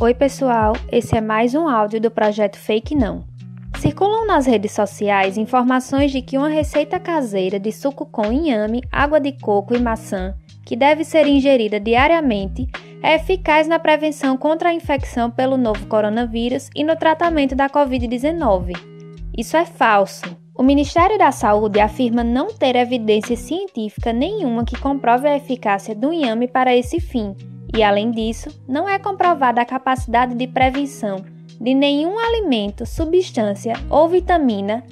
Oi, pessoal, esse é mais um áudio do projeto Fake Não. Circulam nas redes sociais informações de que uma receita caseira de suco com inhame, água de coco e maçã, que deve ser ingerida diariamente, é eficaz na prevenção contra a infecção pelo novo coronavírus e no tratamento da Covid-19. Isso é falso. O Ministério da Saúde afirma não ter evidência científica nenhuma que comprove a eficácia do inhame para esse fim e, além disso, não é comprovada a capacidade de prevenção de nenhum alimento, substância ou vitamina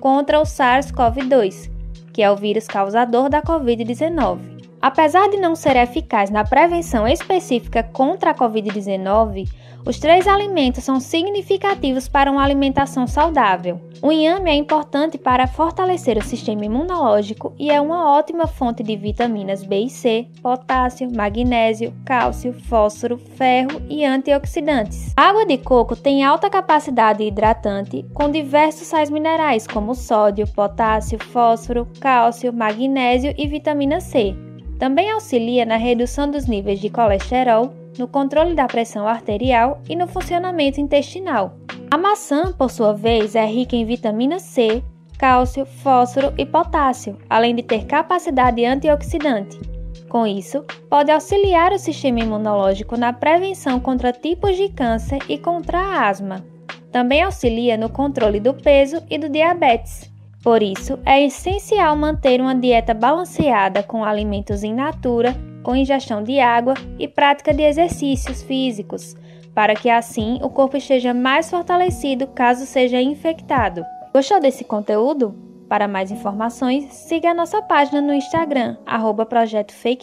contra o SARS-CoV-2, que é o vírus causador da Covid-19. Apesar de não ser eficaz na prevenção específica contra a Covid-19, os três alimentos são significativos para uma alimentação saudável. O inhame é importante para fortalecer o sistema imunológico e é uma ótima fonte de vitaminas B e C, potássio, magnésio, cálcio, fósforo, ferro e antioxidantes. A água de coco tem alta capacidade hidratante com diversos sais minerais como sódio, potássio, fósforo, cálcio, magnésio e vitamina C. Também auxilia na redução dos níveis de colesterol, no controle da pressão arterial e no funcionamento intestinal. A maçã, por sua vez, é rica em vitamina C, cálcio, fósforo e potássio, além de ter capacidade antioxidante. Com isso, pode auxiliar o sistema imunológico na prevenção contra tipos de câncer e contra a asma. Também auxilia no controle do peso e do diabetes. Por isso, é essencial manter uma dieta balanceada com alimentos in natura com ingestão de água e prática de exercícios físicos, para que assim o corpo esteja mais fortalecido caso seja infectado. Gostou desse conteúdo? Para mais informações, siga a nossa página no Instagram, arroba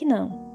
Não.